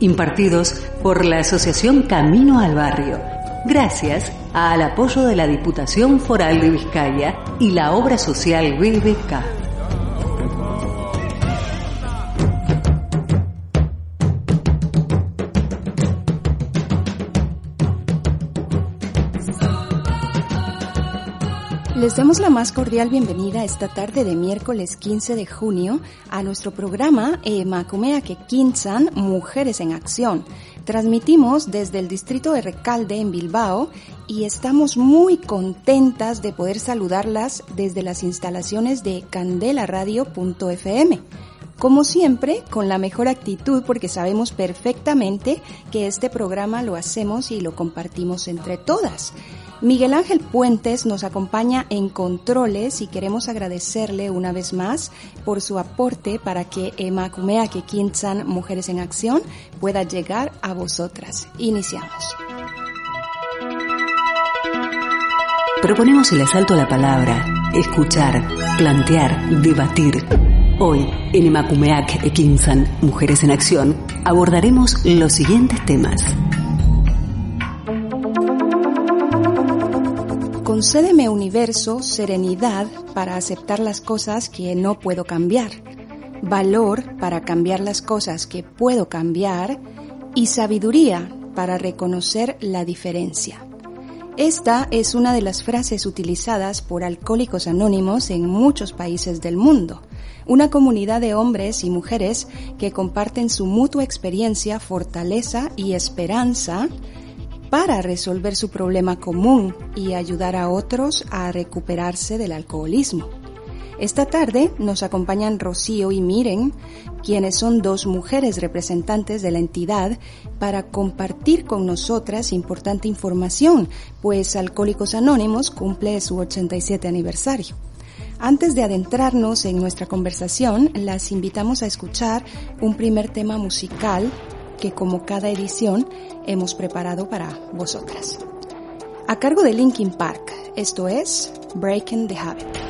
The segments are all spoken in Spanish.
impartidos por la Asociación Camino al Barrio, gracias al apoyo de la Diputación Foral de Vizcaya y la obra social BBK. Les damos la más cordial bienvenida esta tarde de miércoles 15 de junio a nuestro programa Emakumea que Kinsan Mujeres en Acción. Transmitimos desde el distrito de Recalde en Bilbao y estamos muy contentas de poder saludarlas desde las instalaciones de candelaradio.fm. Como siempre, con la mejor actitud porque sabemos perfectamente que este programa lo hacemos y lo compartimos entre todas. Miguel Ángel Puentes nos acompaña en controles y queremos agradecerle una vez más por su aporte para que Emakumea que Kinsan Mujeres en Acción pueda llegar a vosotras. Iniciamos. Proponemos el asalto a la palabra, escuchar, plantear, debatir. Hoy, en Emakumeak Ekinsan, Mujeres en Acción, abordaremos los siguientes temas. Concédeme universo, serenidad para aceptar las cosas que no puedo cambiar, valor para cambiar las cosas que puedo cambiar y sabiduría para reconocer la diferencia. Esta es una de las frases utilizadas por alcohólicos anónimos en muchos países del mundo, una comunidad de hombres y mujeres que comparten su mutua experiencia, fortaleza y esperanza para resolver su problema común y ayudar a otros a recuperarse del alcoholismo. Esta tarde nos acompañan Rocío y Miren, quienes son dos mujeres representantes de la entidad, para compartir con nosotras importante información, pues Alcohólicos Anónimos cumple su 87 aniversario. Antes de adentrarnos en nuestra conversación, las invitamos a escuchar un primer tema musical que como cada edición hemos preparado para vosotras. A cargo de Linkin Park, esto es Breaking the Habit.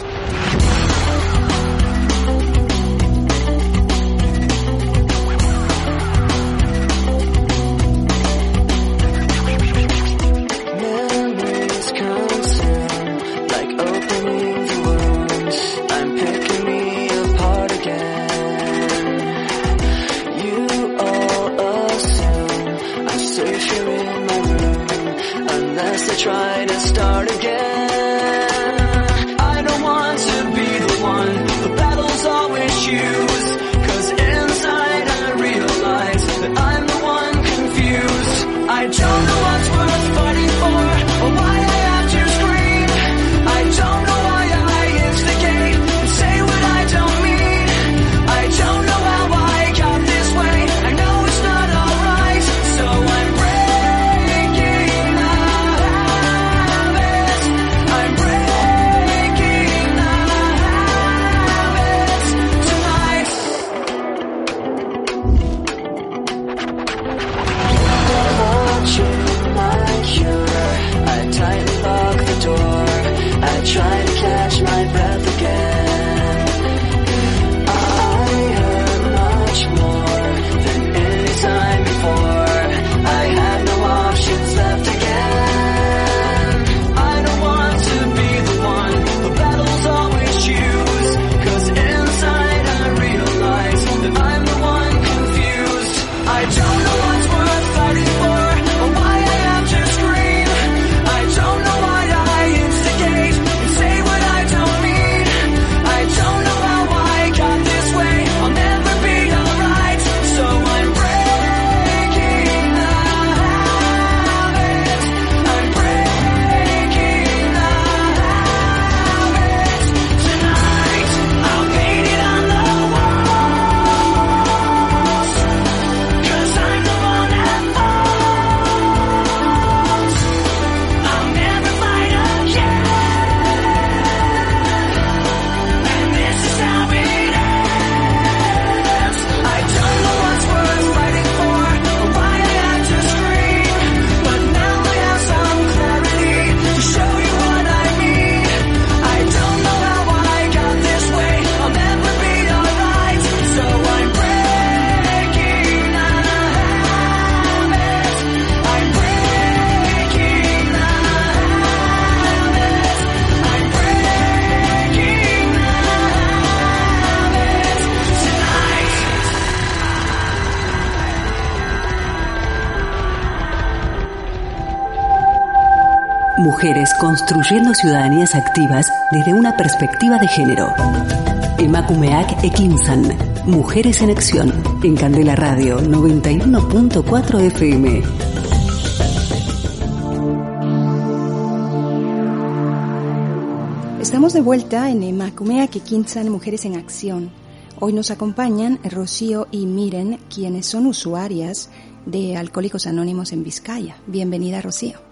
Mujeres construyendo ciudadanías activas desde una perspectiva de género. Emakumeak Ekinsan. Mujeres en Acción. En Candela Radio 91.4 FM. Estamos de vuelta en Emakumeak Ekinsan Mujeres en Acción. Hoy nos acompañan Rocío y Miren, quienes son usuarias de Alcohólicos Anónimos en Vizcaya. Bienvenida, Rocío.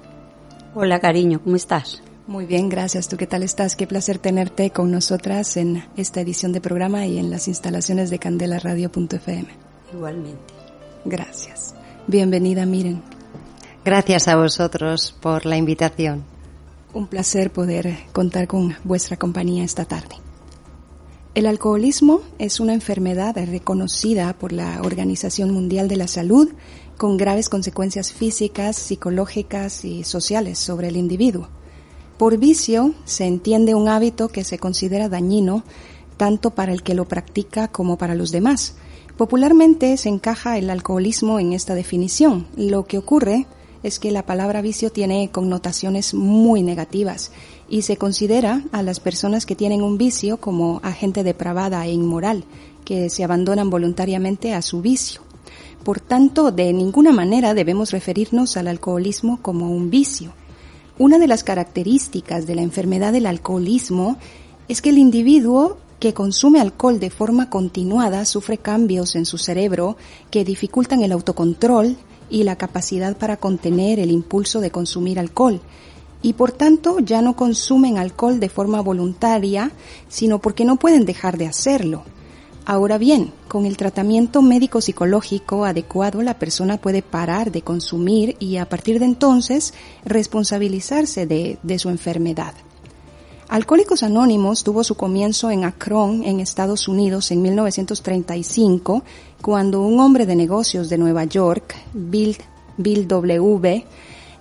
Hola, cariño, ¿cómo estás? Muy bien, gracias. ¿Tú qué tal estás? Qué placer tenerte con nosotras en esta edición de programa y en las instalaciones de candelaradio.fm. Igualmente. Gracias. Bienvenida, Miren. Gracias a vosotros por la invitación. Un placer poder contar con vuestra compañía esta tarde. El alcoholismo es una enfermedad reconocida por la Organización Mundial de la Salud con graves consecuencias físicas, psicológicas y sociales sobre el individuo. Por vicio se entiende un hábito que se considera dañino tanto para el que lo practica como para los demás. Popularmente se encaja el alcoholismo en esta definición. Lo que ocurre es que la palabra vicio tiene connotaciones muy negativas y se considera a las personas que tienen un vicio como agente depravada e inmoral, que se abandonan voluntariamente a su vicio. Por tanto, de ninguna manera debemos referirnos al alcoholismo como un vicio. Una de las características de la enfermedad del alcoholismo es que el individuo que consume alcohol de forma continuada sufre cambios en su cerebro que dificultan el autocontrol y la capacidad para contener el impulso de consumir alcohol y por tanto ya no consumen alcohol de forma voluntaria, sino porque no pueden dejar de hacerlo. Ahora bien, con el tratamiento médico psicológico adecuado la persona puede parar de consumir y a partir de entonces responsabilizarse de, de su enfermedad. Alcohólicos Anónimos tuvo su comienzo en Akron, en Estados Unidos, en 1935, cuando un hombre de negocios de Nueva York, Bill, Bill W.,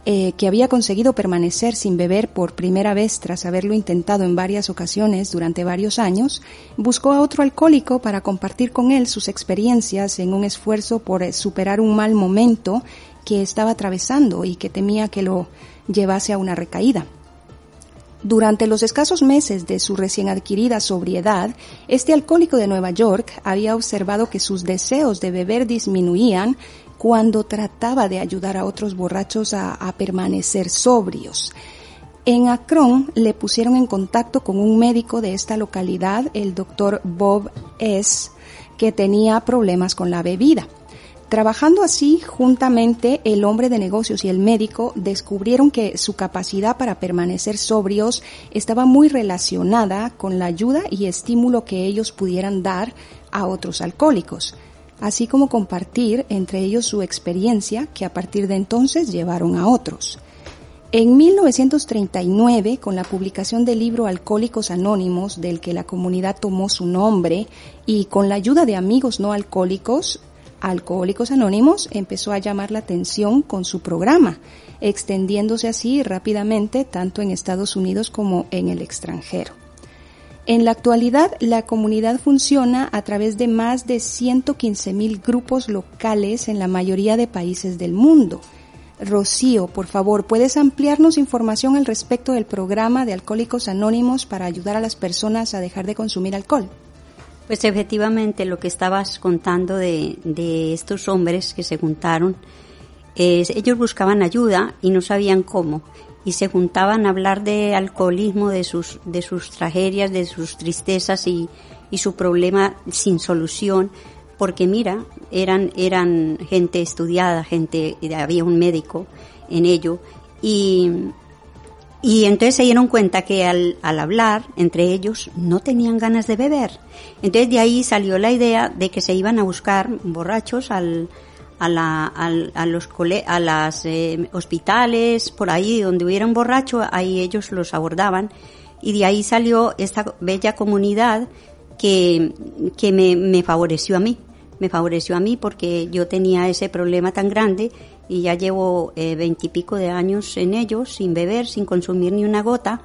eh, que había conseguido permanecer sin beber por primera vez tras haberlo intentado en varias ocasiones durante varios años, buscó a otro alcohólico para compartir con él sus experiencias en un esfuerzo por superar un mal momento que estaba atravesando y que temía que lo llevase a una recaída. Durante los escasos meses de su recién adquirida sobriedad, este alcohólico de Nueva York había observado que sus deseos de beber disminuían cuando trataba de ayudar a otros borrachos a, permanecer sobrios. En Akron le pusieron en contacto con un médico de esta localidad, el doctor Bob S., que tenía problemas con la bebida. Trabajando así, juntamente, el hombre de negocios y el médico descubrieron que su capacidad para permanecer sobrios estaba muy relacionada con la ayuda y estímulo que ellos pudieran dar a otros alcohólicos así como compartir entre ellos su experiencia que a partir de entonces llevaron a otros. En 1939, con la publicación del libro Alcohólicos Anónimos, del que la comunidad tomó su nombre, y con la ayuda de amigos no alcohólicos, Alcohólicos Anónimos empezó a llamar la atención con su programa, extendiéndose así rápidamente tanto en Estados Unidos como en el extranjero. En la actualidad, la comunidad funciona a través de más de 115.000 grupos locales en la mayoría de países del mundo. Rocío, por favor, ¿puedes ampliarnos información al respecto del programa de Alcohólicos Anónimos para ayudar a las personas a dejar de consumir alcohol? Pues efectivamente lo que estabas contando de, estos hombres que se juntaron, es, ellos buscaban ayuda y no sabían cómo y se juntaban a hablar de alcoholismo, de sus, de sus tragedias, de sus tristezas y, y su problema sin solución, porque mira, eran, eran gente estudiada, gente, había un médico en ello, y, y entonces se dieron cuenta que al, al hablar entre ellos no tenían ganas de beber. Entonces de ahí salió la idea de que se iban a buscar borrachos al, a, la, a, los a las eh, hospitales, por ahí donde hubiera un borracho, ahí ellos los abordaban. Y de ahí salió esta bella comunidad que, que me, me favoreció a mí. Me favoreció a mí porque yo tenía ese problema tan grande y ya llevo eh, veintipico de años en ellos, sin beber, sin consumir ni una gota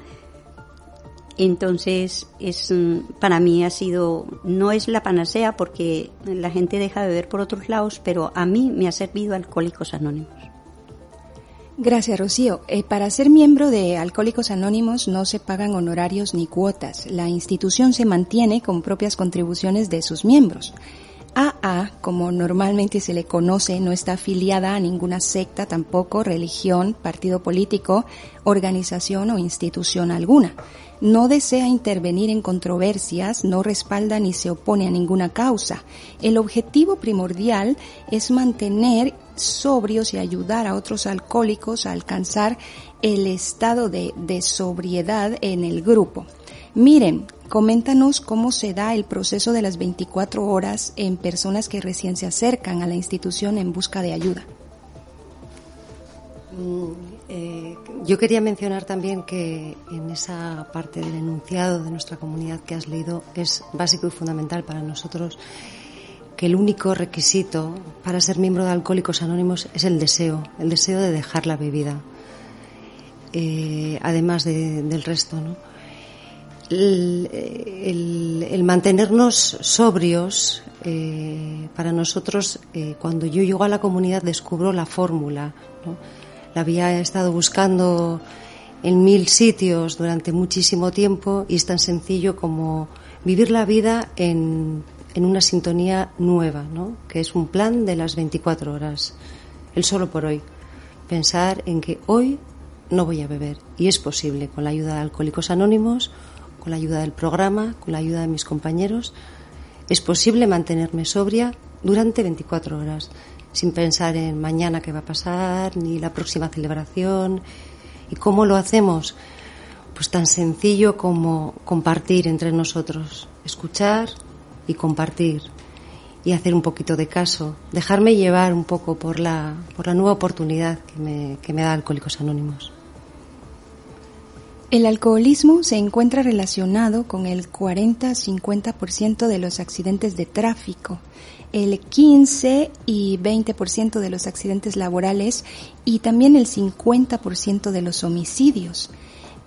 entonces, es, mm, para mí ha sido, no es la panacea porque la gente deja de beber por otros lados, pero a mí me ha servido Alcohólicos Anónimos. Gracias, Rocío. Eh, para ser miembro de Alcohólicos Anónimos no se pagan honorarios ni cuotas. La institución se mantiene con propias contribuciones de sus miembros. AA, como normalmente se le conoce, no está afiliada a ninguna secta, tampoco religión, partido político, organización o institución alguna. No desea intervenir en controversias, no respalda ni se opone a ninguna causa. El objetivo primordial es mantener sobrios y ayudar a otros alcohólicos a alcanzar el estado de, de sobriedad en el grupo. Miren, Coméntanos cómo se da el proceso de las 24 horas en personas que recién se acercan a la institución en busca de ayuda. Mm, eh, yo quería mencionar también que en esa parte del enunciado de nuestra comunidad que has leído es básico y fundamental para nosotros que el único requisito para ser miembro de Alcohólicos Anónimos es el deseo, el deseo de dejar la bebida, eh, además del resto, ¿no? el, mantenernos sobrios, eh, para nosotros, cuando yo llego a la comunidad descubro la fórmula. Había estado buscando en mil sitios durante muchísimo tiempo y es tan sencillo como vivir la vida en, en una sintonía nueva, ¿no? que es un plan de las 24 horas, el solo por hoy. Pensar en que hoy no voy a beber y es posible con la ayuda de Alcohólicos Anónimos con la ayuda del programa, con la ayuda de mis compañeros, es posible mantenerme sobria durante 24 horas, sin pensar en mañana qué va a pasar, ni la próxima celebración. ¿Y cómo lo hacemos? Pues tan sencillo como compartir entre nosotros, escuchar y compartir y hacer un poquito de caso, dejarme llevar un poco por la, por la nueva oportunidad que me, que me da Alcohólicos Anónimos. El alcoholismo se encuentra relacionado con el 40-50% de los accidentes de tráfico, el 15 y 20% de los accidentes laborales y también el 50% de los homicidios.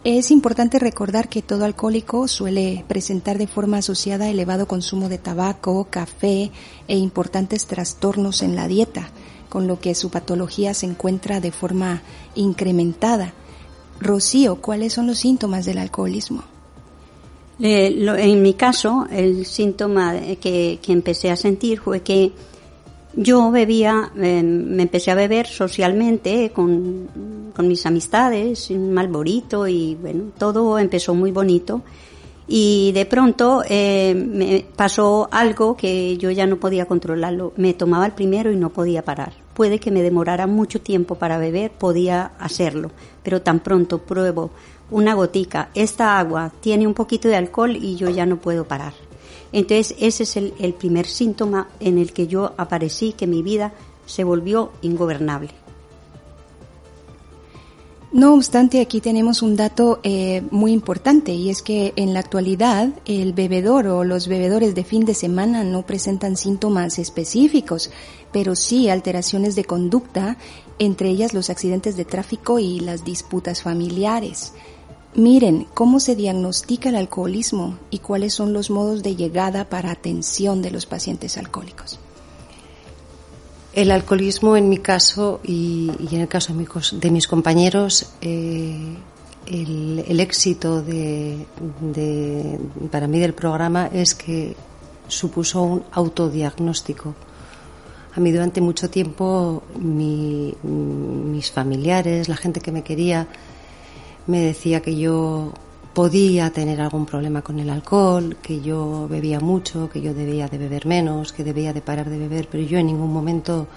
Es importante recordar que todo alcohólico suele presentar de forma asociada elevado consumo de tabaco, café e importantes trastornos en la dieta, con lo que su patología se encuentra de forma incrementada. Rocío, ¿cuáles son los síntomas del alcoholismo? en mi caso, el síntoma que, empecé a sentir fue que yo bebía, em, me empecé a beber socialmente con, mis amistades, un malborito y bueno, todo empezó muy bonito. Y de pronto eh, me pasó algo que yo ya no podía controlarlo. Me tomaba el primero y no podía parar puede que me demorara mucho tiempo para beber, podía hacerlo, pero tan pronto pruebo una gotica, esta agua tiene un poquito de alcohol y yo ya no puedo parar. Entonces ese es el, el primer síntoma en el que yo aparecí, que mi vida se volvió ingobernable. No obstante, aquí tenemos un dato eh, muy importante y es que en la actualidad el bebedor o los bebedores de fin de semana no presentan síntomas específicos, pero sí alteraciones de conducta, entre ellas los accidentes de tráfico y las disputas familiares. Miren cómo se diagnostica el alcoholismo y cuáles son los modos de llegada para atención de los pacientes alcohólicos. El alcoholismo en mi caso y, en el caso de mis, compañeros, eh, el, éxito de, para mí del programa es que supuso un autodiagnóstico. A mí durante mucho tiempo mis familiares, la gente que me quería, me decía que yo podía tener algún problema con el alcohol, que yo bebía mucho, que yo debía de beber menos, que debía de parar de beber, pero yo en ningún momento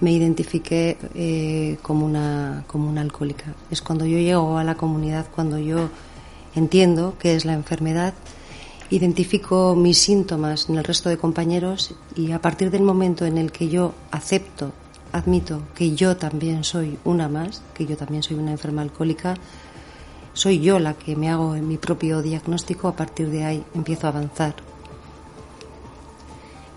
me identifiqué eh, como, una, como una alcohólica. Es cuando yo llego a la comunidad, cuando yo entiendo qué es la enfermedad, identifico mis síntomas en el resto de compañeros y a partir del momento en el que yo acepto, admito que yo también soy una más, que yo también soy una enferma alcohólica, soy yo la que me hago mi propio diagnóstico, a partir de ahí empiezo a avanzar.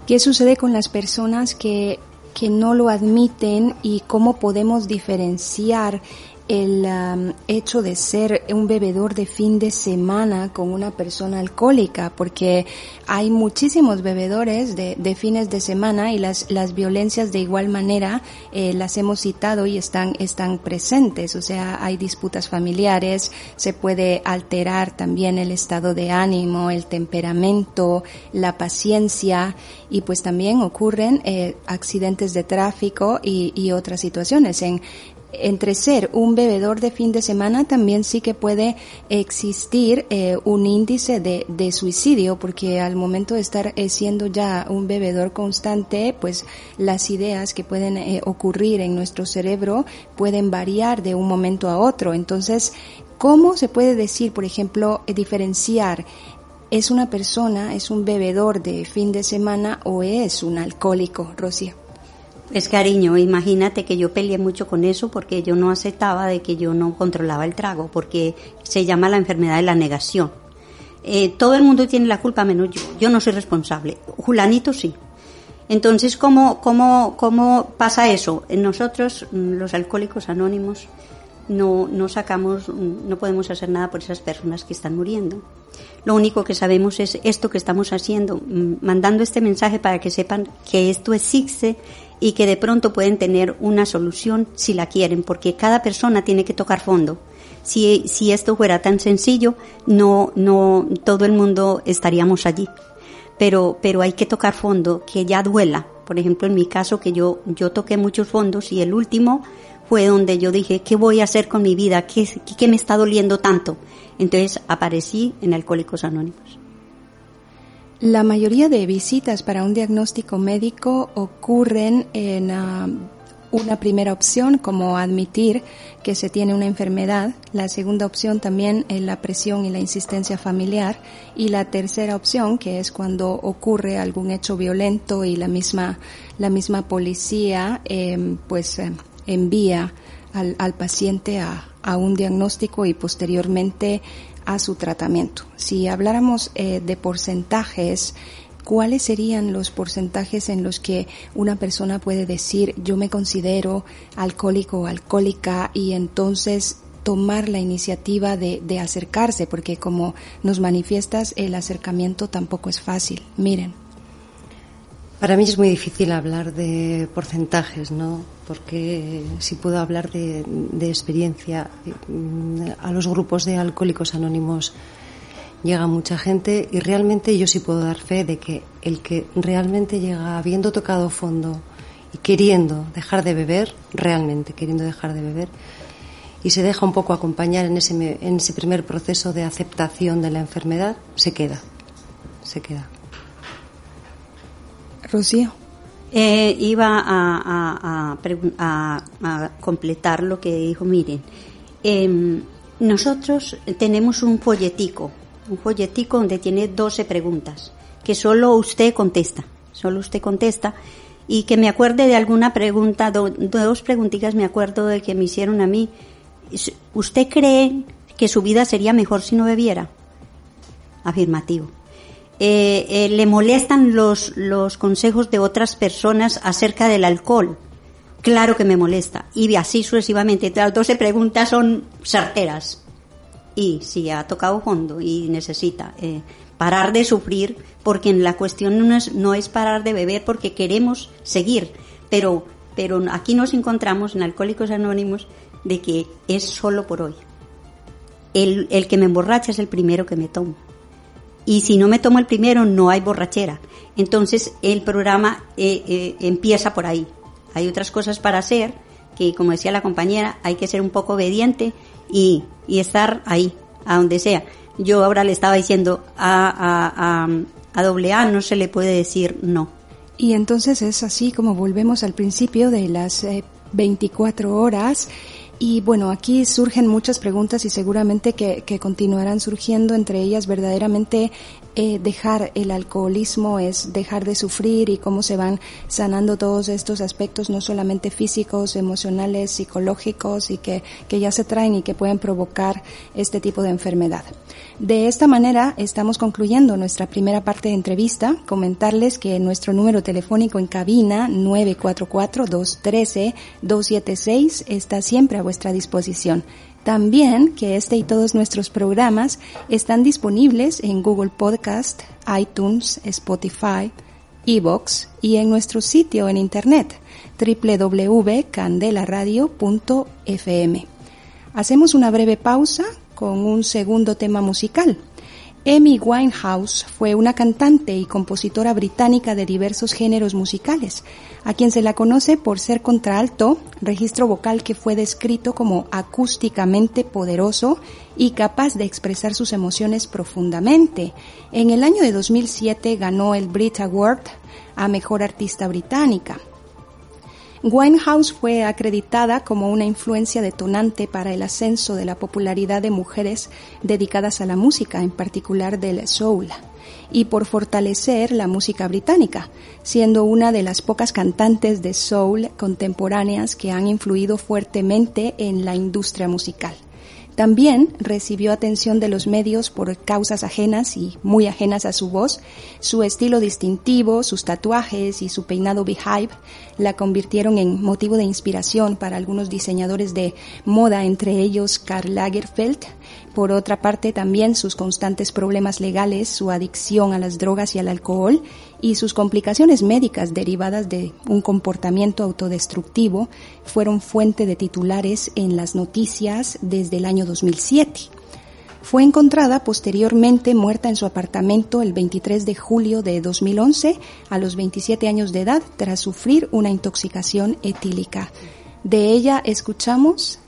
¿Qué sucede con las personas que, que no lo admiten y cómo podemos diferenciar el um, hecho de ser un bebedor de fin de semana con una persona alcohólica, porque hay muchísimos bebedores de, de fines de semana y las, las violencias de igual manera eh, las hemos citado y están, están presentes, o sea, hay disputas familiares, se puede alterar también el estado de ánimo, el temperamento, la paciencia y pues también ocurren eh, accidentes de tráfico y, y otras situaciones. En, entre ser un bebedor de fin de semana también sí que puede existir eh, un índice de, de, suicidio porque al momento de estar eh, siendo ya un bebedor constante pues las ideas que pueden eh, ocurrir en nuestro cerebro pueden variar de un momento a otro entonces ¿cómo se puede decir por ejemplo diferenciar es una persona, es un bebedor de fin de semana o es un alcohólico, Rocío? Es cariño, imagínate que yo peleé mucho con eso porque yo no aceptaba de que yo no controlaba el trago, porque se llama la enfermedad de la negación. Eh, todo el mundo tiene la culpa menos yo, yo no soy responsable. Julanito sí. Entonces, ¿cómo, cómo, cómo pasa eso? Nosotros, los alcohólicos anónimos, no, no sacamos, no podemos hacer nada por esas personas que están muriendo. Lo único que sabemos es esto que estamos haciendo, mandando este mensaje para que sepan que esto existe y que de pronto pueden tener una solución si la quieren, porque cada persona tiene que tocar fondo. Si, si esto fuera tan sencillo, no, no, todo el mundo estaríamos allí. Pero, pero hay que tocar fondo, que ya duela. Por ejemplo, en mi caso, que yo, yo toqué muchos fondos y el último fue donde yo dije, ¿qué voy a hacer con mi vida? ¿Qué, qué me está doliendo tanto? Entonces aparecí en Alcohólicos Anónimos. La mayoría de visitas para un diagnóstico médico ocurren en uh, una primera opción, como admitir que se tiene una enfermedad. La segunda opción también es la presión y la insistencia familiar. Y la tercera opción, que es cuando ocurre algún hecho violento y la misma, la misma policía, eh, pues, eh, envía al, al paciente a, a un diagnóstico y posteriormente a su tratamiento. Si habláramos eh, de porcentajes, ¿cuáles serían los porcentajes en los que una persona puede decir yo me considero alcohólico o alcohólica y entonces tomar la iniciativa de, de acercarse? Porque como nos manifiestas, el acercamiento tampoco es fácil. Miren. Para mí es muy difícil hablar de porcentajes, ¿no? Porque si puedo hablar de, experiencia, a los grupos de alcohólicos anónimos llega mucha gente y realmente yo sí puedo dar fe de que el que realmente llega habiendo tocado fondo y queriendo dejar de beber, realmente queriendo dejar de beber, y se deja un poco acompañar en ese, en ese primer proceso de aceptación de la enfermedad, se queda, se queda. Rocío. Eh, iba a, a, a, a, completar lo que dijo, miren, eh, nosotros tenemos un folletico, un folletico donde tiene 12 preguntas, que solo usted contesta, solo usted contesta, y que me acuerde de alguna pregunta, do, dos preguntitas me acuerdo de que me hicieron a mí. ¿Usted cree que su vida sería mejor si no bebiera? Afirmativo eh, eh, le molestan los, los consejos de otras personas acerca del alcohol. Claro que me molesta. Y así sucesivamente. Las 12 preguntas son certeras. Y si ha tocado fondo y necesita eh, parar de sufrir, porque en la cuestión no es, no es parar de beber porque queremos seguir, pero, pero aquí nos encontramos en Alcohólicos Anónimos de que es solo por hoy. El, el que me emborracha es el primero que me tomo y si no me tomo el primero no hay borrachera. Entonces el programa eh, eh, empieza por ahí. Hay otras cosas para hacer que, como decía la compañera, hay que ser un poco obediente y, y estar ahí, a donde sea. Yo ahora le estaba diciendo a, a, a, a no se le puede decir no. Y entonces es así como volvemos al principio de las eh, 24 horas y bueno, aquí surgen muchas preguntas y seguramente que, que continuarán surgiendo, entre ellas verdaderamente eh, dejar el alcoholismo es dejar de sufrir y cómo se van sanando todos estos aspectos, no solamente físicos, emocionales, psicológicos y que, que ya se traen y que pueden provocar este tipo de enfermedad. De esta manera estamos concluyendo nuestra primera parte de entrevista. Comentarles que nuestro número telefónico en cabina 944-213-276 está siempre a vuestra disposición. También que este y todos nuestros programas están disponibles en Google Podcast, iTunes, Spotify, Evox y en nuestro sitio en internet www.candelaradio.fm. Hacemos una breve pausa con un segundo tema musical. Amy Winehouse fue una cantante y compositora británica de diversos géneros musicales, a quien se la conoce por ser contralto, registro vocal que fue descrito como acústicamente poderoso y capaz de expresar sus emociones profundamente. En el año de 2007 ganó el Brit Award a Mejor Artista Británica. Winehouse fue acreditada como una influencia detonante para el ascenso de la popularidad de mujeres dedicadas a la música, en particular del soul, y por fortalecer la música británica, siendo una de las pocas cantantes de soul contemporáneas que han influido fuertemente en la industria musical. También recibió atención de los medios por causas ajenas y muy ajenas a su voz. Su estilo distintivo, sus tatuajes y su peinado beehive la convirtieron en motivo de inspiración para algunos diseñadores de moda, entre ellos Karl Lagerfeld, por otra parte, también sus constantes problemas legales, su adicción a las drogas y al alcohol y sus complicaciones médicas derivadas de un comportamiento autodestructivo fueron fuente de titulares en las noticias desde el año 2007. Fue encontrada posteriormente muerta en su apartamento el 23 de julio de 2011 a los 27 años de edad tras sufrir una intoxicación etílica. De ella escuchamos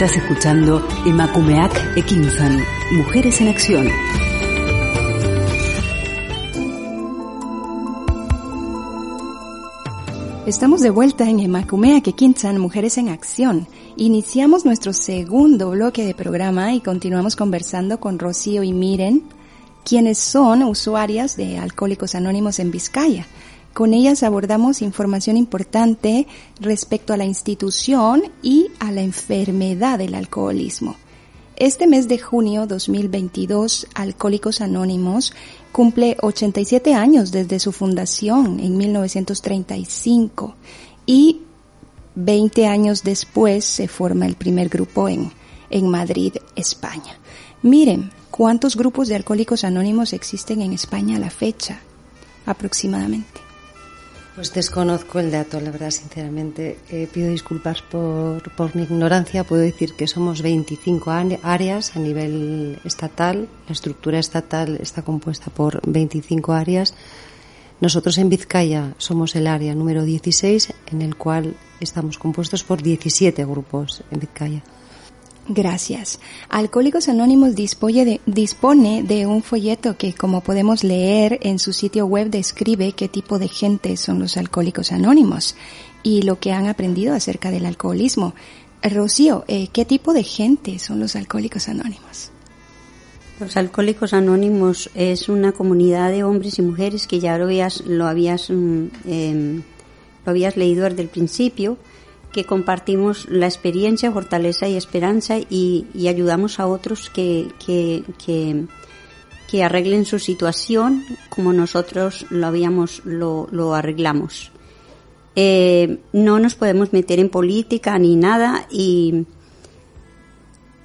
Estás escuchando Emakumeak Ekinsan, Mujeres en Acción. Estamos de vuelta en Emakumeak Ekinsan, Mujeres en Acción. Iniciamos nuestro segundo bloque de programa y continuamos conversando con Rocío y Miren, quienes son usuarias de Alcohólicos Anónimos en Vizcaya. Con ellas abordamos información importante respecto a la institución y a la enfermedad del alcoholismo. Este mes de junio 2022, Alcohólicos Anónimos cumple 87 años desde su fundación en 1935 y 20 años después se forma el primer grupo en, en Madrid, España. Miren, ¿cuántos grupos de Alcohólicos Anónimos existen en España a la fecha? Aproximadamente. Pues desconozco el dato, la verdad, sinceramente. Eh, pido disculpas por, por, mi ignorancia. Puedo decir que somos 25 áreas a nivel estatal. La estructura estatal está compuesta por 25 áreas. Nosotros en Vizcaya somos el área número 16, en el cual estamos compuestos por 17 grupos en Vizcaya. Gracias. Alcohólicos Anónimos dispone de, un folleto que, como podemos leer en su sitio web, describe qué tipo de gente son los alcohólicos anónimos y lo que han aprendido acerca del alcoholismo. Rocío, eh, ¿qué tipo de gente son los alcohólicos anónimos? Los alcohólicos anónimos es una comunidad de hombres y mujeres que ya lo habías, lo habías, mm, em, lo habías leído desde el principio que compartimos la experiencia, fortaleza y esperanza y, ayudamos a otros que, que, que, arreglen su situación como nosotros lo habíamos, lo, lo arreglamos. Eh, no nos podemos meter en política ni nada y,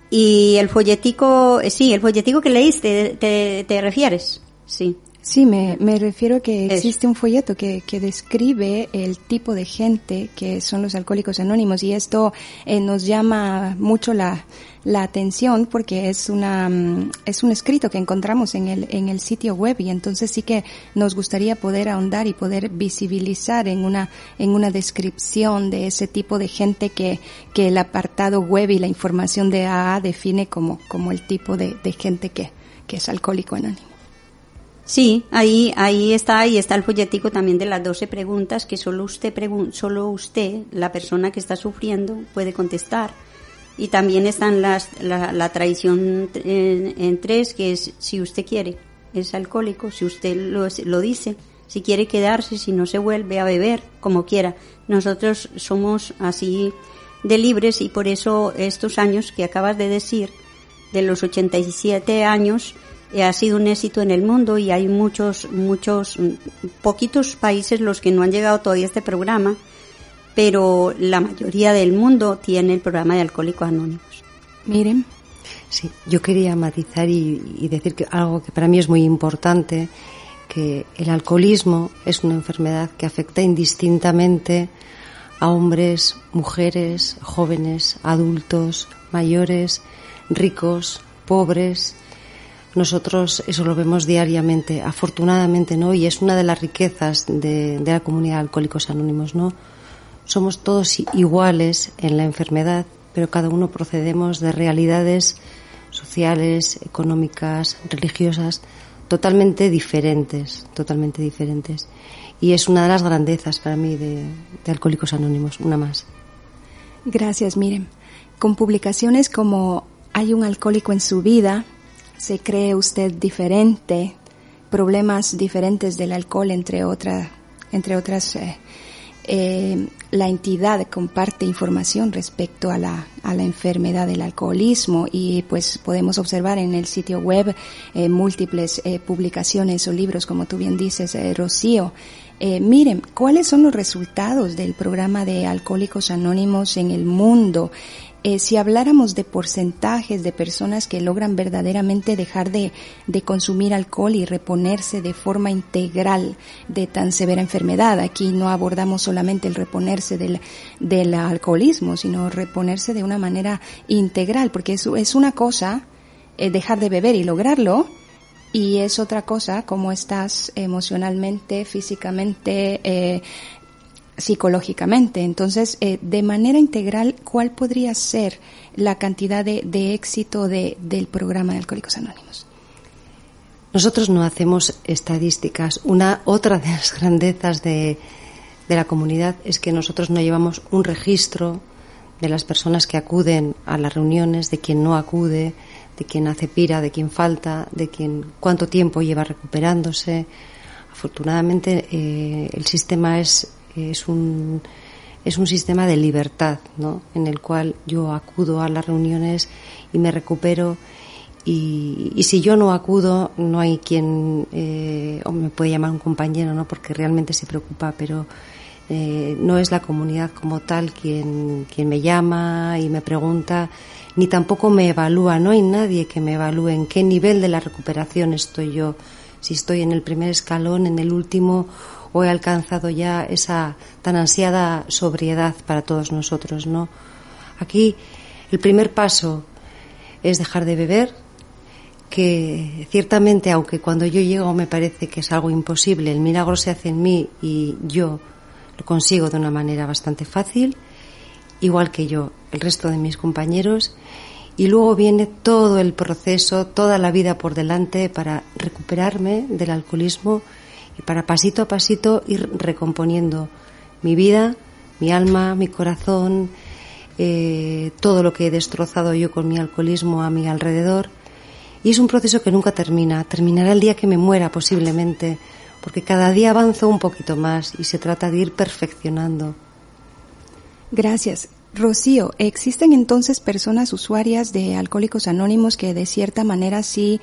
y el folletico, sí, el folletico que leíste, ¿te, te refieres? Sí. Sí, me, me refiero a que existe un folleto que, que describe el tipo de gente que son los alcohólicos anónimos y esto eh, nos llama mucho la, la atención porque es una mm, es un escrito que encontramos en el en el sitio web y entonces sí que nos gustaría poder ahondar y poder visibilizar en una en una descripción de ese tipo de gente que que el apartado web y la información de AA define como como el tipo de, de gente que que es alcohólico anónimo. Sí, ahí, ahí está, ahí está el folletico también de las 12 preguntas que solo usted, solo usted, la persona que está sufriendo, puede contestar. Y también están las, la, la tradición en, tres, que es si usted quiere, es alcohólico, si usted lo, lo dice, si quiere quedarse, si no se vuelve a beber, como quiera. Nosotros somos así de libres y por eso estos años que acabas de decir, de los 87 años, ha sido un éxito en el mundo y hay muchos, muchos, poquitos países los que no han llegado todavía a este programa, pero la mayoría del mundo tiene el programa de Alcohólicos Anónimos. Miren. Sí, yo quería matizar y, decir que algo que para mí es muy importante, que el alcoholismo es una enfermedad que afecta indistintamente a hombres, mujeres, jóvenes, adultos, mayores, ricos, pobres, nosotros eso lo vemos diariamente, afortunadamente, ¿no? Y es una de las riquezas de, la comunidad de Alcohólicos Anónimos, ¿no? Somos todos iguales en la enfermedad, pero cada uno procedemos de realidades sociales, económicas, religiosas, totalmente diferentes, totalmente diferentes. Y es una de las grandezas para mí de, de Alcohólicos Anónimos, una más. Gracias, miren. Con publicaciones como Hay un alcohólico en su vida, se cree usted diferente, problemas diferentes del alcohol, entre, otra, entre otras. Eh, eh, la entidad comparte información respecto a la, a la enfermedad del alcoholismo y pues podemos observar en el sitio web eh, múltiples publicaciones o libros, como tú bien dices, Rocío. Miren, ¿cuáles son los resultados del programa de Alcohólicos Anónimos en el mundo? Eh, si habláramos de porcentajes de personas que logran verdaderamente dejar de, de, consumir alcohol y reponerse de forma integral de tan severa enfermedad, aquí no abordamos solamente el reponerse del, del alcoholismo, sino reponerse de una manera integral, porque eso es una cosa eh, dejar de beber y lograrlo, y es otra cosa cómo estás emocionalmente, físicamente, eh, psicológicamente. Entonces, eh, de manera integral, ¿cuál podría ser la cantidad de, de éxito de, del programa de Alcohólicos Anónimos? Nosotros no hacemos estadísticas. Una otra de las grandezas de, de la comunidad es que nosotros no llevamos un registro de las personas que acuden a las reuniones, de quien no acude, de quien hace pira, de quien falta, de quien cuánto tiempo lleva recuperándose. Afortunadamente eh, el sistema es, es un es un sistema de libertad, ¿no? En el cual yo acudo a las reuniones y me recupero y, y si yo no acudo no hay quien eh, o me puede llamar un compañero, ¿no? Porque realmente se preocupa, pero eh, no es la comunidad como tal quien, quien me llama y me pregunta, ni tampoco me evalúa, no hay nadie que me evalúe en qué nivel de la recuperación estoy yo, si estoy en el primer escalón, en el último, o he alcanzado ya esa tan ansiada sobriedad para todos nosotros, ¿no? Aquí el primer paso es dejar de beber, que ciertamente, aunque cuando yo llego me parece que es algo imposible, el milagro se hace en mí y yo lo consigo de una manera bastante fácil, igual que yo, el resto de mis compañeros, y luego viene todo el proceso, toda la vida por delante para recuperarme del alcoholismo y para pasito a pasito ir recomponiendo mi vida, mi alma, mi corazón, eh, todo lo que he destrozado yo con mi alcoholismo a mi alrededor. Y es un proceso que nunca termina. Terminará el día que me muera posiblemente, porque cada día avanzo un poquito más y se trata de ir perfeccionando. Gracias. Rocío, ¿existen entonces personas usuarias de Alcohólicos Anónimos que de cierta manera sí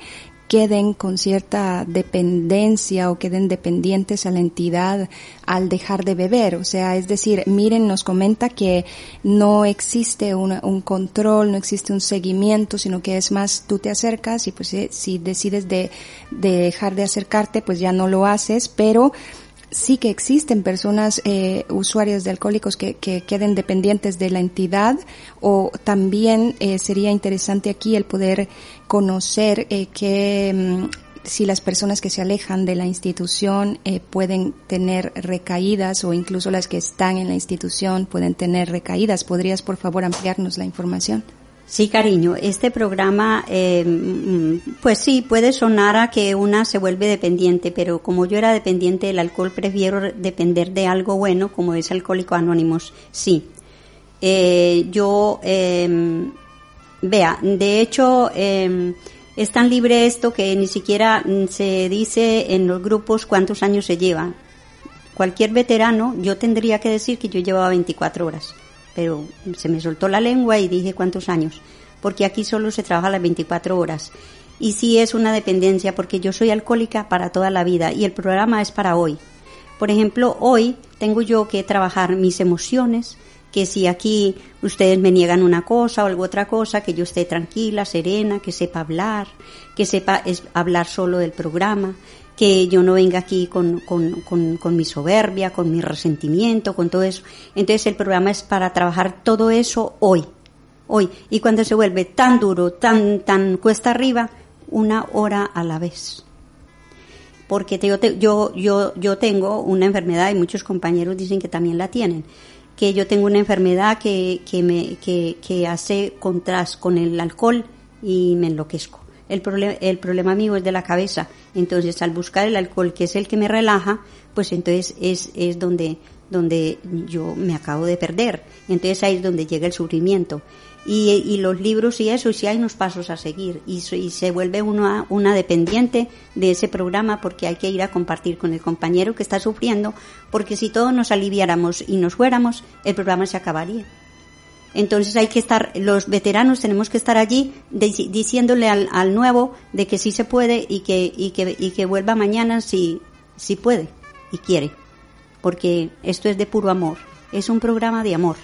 queden con cierta dependencia o queden dependientes a la entidad al dejar de beber. O sea, es decir, miren, nos comenta que no existe un control, no existe un seguimiento, sino que es más, tú te acercas y pues eh, si decides de, de dejar de acercarte, pues ya no lo haces, pero sí que existen personas eh, usuarias de alcohólicos que, que, queden dependientes de la entidad o también eh, sería interesante aquí el poder conocer eh, que mm, si las personas que se alejan de la institución eh, pueden tener recaídas o incluso las que están en la institución pueden tener recaídas. ¿Podrías, por favor, ampliarnos la información? Sí, cariño, este programa, eh, mm, pues sí, puede sonar a que una se vuelve dependiente, pero como yo era dependiente del alcohol, prefiero depender de algo bueno, como es Alcohólico Anónimos, sí. Eh, yo, eh, vea, de hecho, eh, es tan libre esto que ni siquiera se dice en los grupos cuántos años se lleva. Cualquier veterano, yo tendría que decir que yo llevaba 24 horas pero se me soltó la lengua y dije cuántos años, porque aquí solo se trabaja las 24 horas. Y sí es una dependencia porque yo soy alcohólica para toda la vida y el programa es para hoy. Por ejemplo, hoy tengo yo que trabajar mis emociones, que si aquí ustedes me niegan una cosa o algo otra cosa, que yo esté tranquila, serena, que sepa hablar, que sepa hablar solo del programa, que yo no venga aquí con, con, con, mi soberbia, con mi resentimiento, con todo eso. Entonces el programa es para trabajar todo eso hoy, hoy. Y cuando se vuelve tan duro, tan, tan cuesta arriba, una hora a la vez. Porque yo, yo, yo, yo tengo una enfermedad y muchos compañeros dicen que también la tienen que yo tengo una enfermedad que, que me que, que hace contraste con el alcohol y me enloquezco el, problema el problema mío es de la cabeza. Entonces, al buscar el alcohol, que es el que me relaja, pues entonces es, es donde, donde yo me acabo de perder. Entonces ahí es donde llega el sufrimiento. Y, y los libros y eso, sí hay unos pasos a seguir. Y, y se vuelve uno una dependiente de ese programa porque hay que ir a compartir con el compañero que está sufriendo, porque si todos nos aliviáramos y nos fuéramos, el programa se acabaría. Entonces hay que estar, los veteranos tenemos que estar allí diciéndole al, al, nuevo de que sí se puede y que, y que, y que vuelva mañana si, si puede y quiere. Porque esto es de puro amor. Es un programa de amor.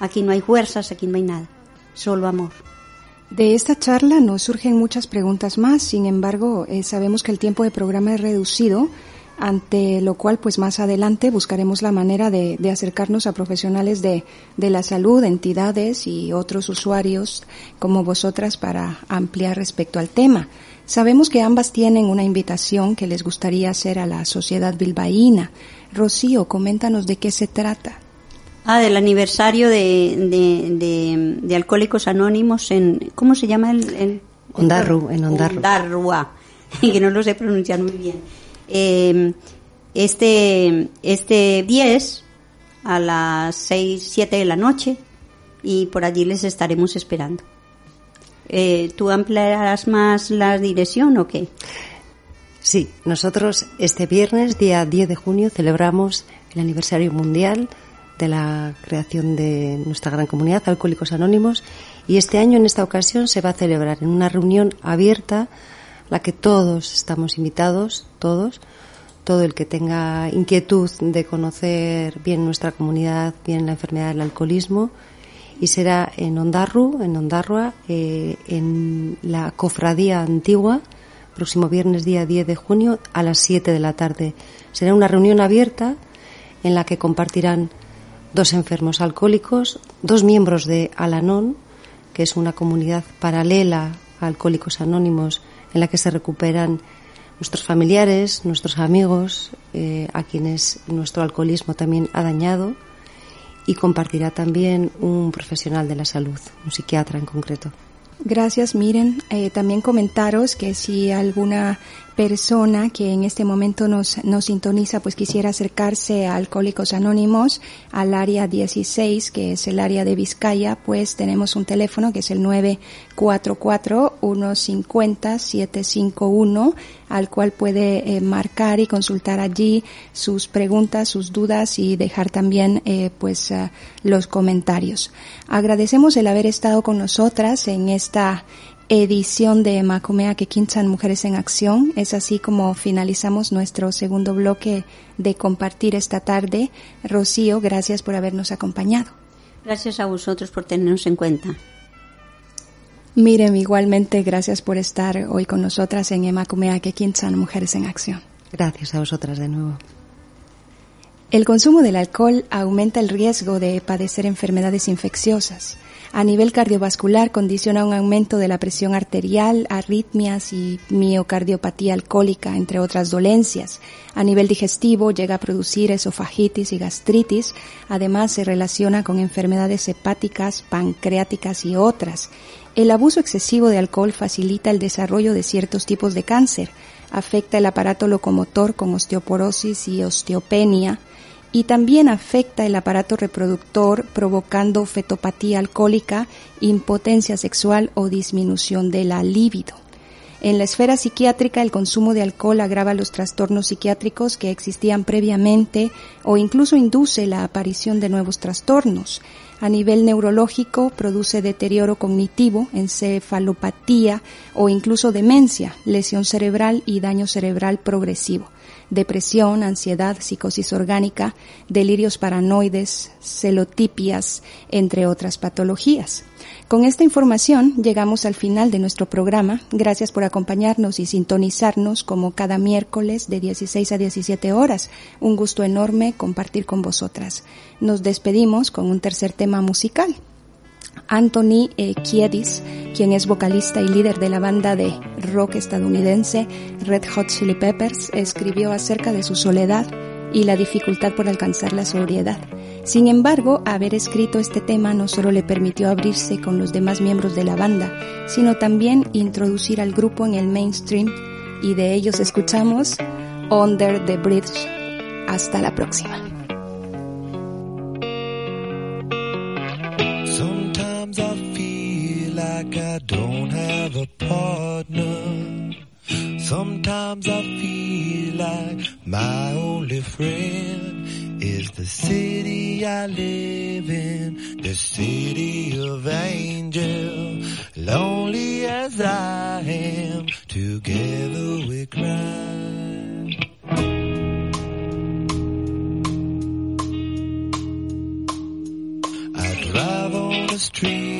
Aquí no hay fuerzas, aquí no hay nada. Solo amor. De esta charla nos surgen muchas preguntas más, sin embargo, eh, sabemos que el tiempo de programa es reducido ante lo cual pues más adelante buscaremos la manera de, de acercarnos a profesionales de, de, la salud, entidades y otros usuarios como vosotras para ampliar respecto al tema. Sabemos que ambas tienen una invitación que les gustaría hacer a la sociedad bilbaína. Rocío, coméntanos de qué se trata. Ah, del aniversario de, de, Alcohólicos Anónimos en... ¿Cómo se llama el...? el Ondarru, en Ondarru. Ondarrua, que no lo sé pronunciar muy bien. Eh, este, este 10 a las 6, 7 de la noche y por allí les estaremos esperando. Eh, ¿Tú ampliarás más la dirección o qué? Sí, nosotros este viernes, día 10 de junio, celebramos el aniversario mundial de la creación de nuestra gran comunidad, Alcohólicos Anónimos, y este año, en esta ocasión, se va a celebrar en una reunión abierta, la que todos estamos invitados, todos, todo el que tenga inquietud de conocer bien nuestra comunidad, bien la enfermedad del alcoholismo, y será en Ondarru, en Ondarrua, eh, en la cofradía antigua, próximo viernes día 10 de junio a las 7 de la tarde. Será una reunión abierta en la que compartirán dos enfermos alcohólicos, dos miembros de Alanón, que es una comunidad paralela a Alcohólicos Anónimos en la que se recuperan nuestros familiares, nuestros amigos, eh, a quienes nuestro alcoholismo también ha dañado y compartirá también un profesional de la salud, un psiquiatra en concreto. Gracias, miren, eh, también comentaros que si alguna persona que en este momento nos, nos sintoniza, pues quisiera acercarse a Alcohólicos Anónimos, al área 16, que es el área de Vizcaya, pues tenemos un teléfono que es el 944-150-751, al cual puede eh, marcar y consultar allí sus preguntas, sus dudas y dejar también, eh, pues, uh, los comentarios. Agradecemos el haber estado con nosotras en esta edición de Macumea que Quinchan Mujeres en Acción. Es así como finalizamos nuestro segundo bloque de compartir esta tarde. Rocío, gracias por habernos acompañado. Gracias a vosotros por tenernos en cuenta. Miren, igualmente gracias por estar hoy con nosotras en Emacumea que Quinchan Mujeres en Acción. Gracias a vosotras de nuevo. El consumo del alcohol aumenta el riesgo de padecer enfermedades infecciosas a nivel cardiovascular condiciona un aumento de la presión arterial, arritmias y miocardiopatía alcohólica, entre otras dolencias. A nivel digestivo llega a producir esofagitis y gastritis. Además se relaciona con enfermedades hepáticas, pancreáticas y otras. El abuso excesivo de alcohol facilita el desarrollo de ciertos tipos de cáncer. Afecta el aparato locomotor con osteoporosis y osteopenia y también afecta el aparato reproductor provocando fetopatía alcohólica, impotencia sexual o disminución de la libido. En la esfera psiquiátrica, el consumo de alcohol agrava los trastornos psiquiátricos que existían previamente o incluso induce la aparición de nuevos trastornos. A nivel neurológico, produce deterioro cognitivo, encefalopatía o incluso demencia, lesión cerebral y daño cerebral progresivo depresión, ansiedad, psicosis orgánica, delirios paranoides, celotipias, entre otras patologías. Con esta información llegamos al final de nuestro programa. Gracias por acompañarnos y sintonizarnos como cada miércoles de 16 a 17 horas. Un gusto enorme compartir con vosotras. Nos despedimos con un tercer tema musical. Anthony e. Kiedis, quien es vocalista y líder de la banda de rock estadounidense Red Hot Chili Peppers, escribió acerca de su soledad y la dificultad por alcanzar la sobriedad. Sin embargo, haber escrito este tema no solo le permitió abrirse con los demás miembros de la banda, sino también introducir al grupo en el mainstream y de ellos escuchamos Under the Bridge. Hasta la próxima. Don't have a partner. Sometimes I feel like my only friend is the city I live in, the city of angels. Lonely as I am, together we cry. I drive on the streets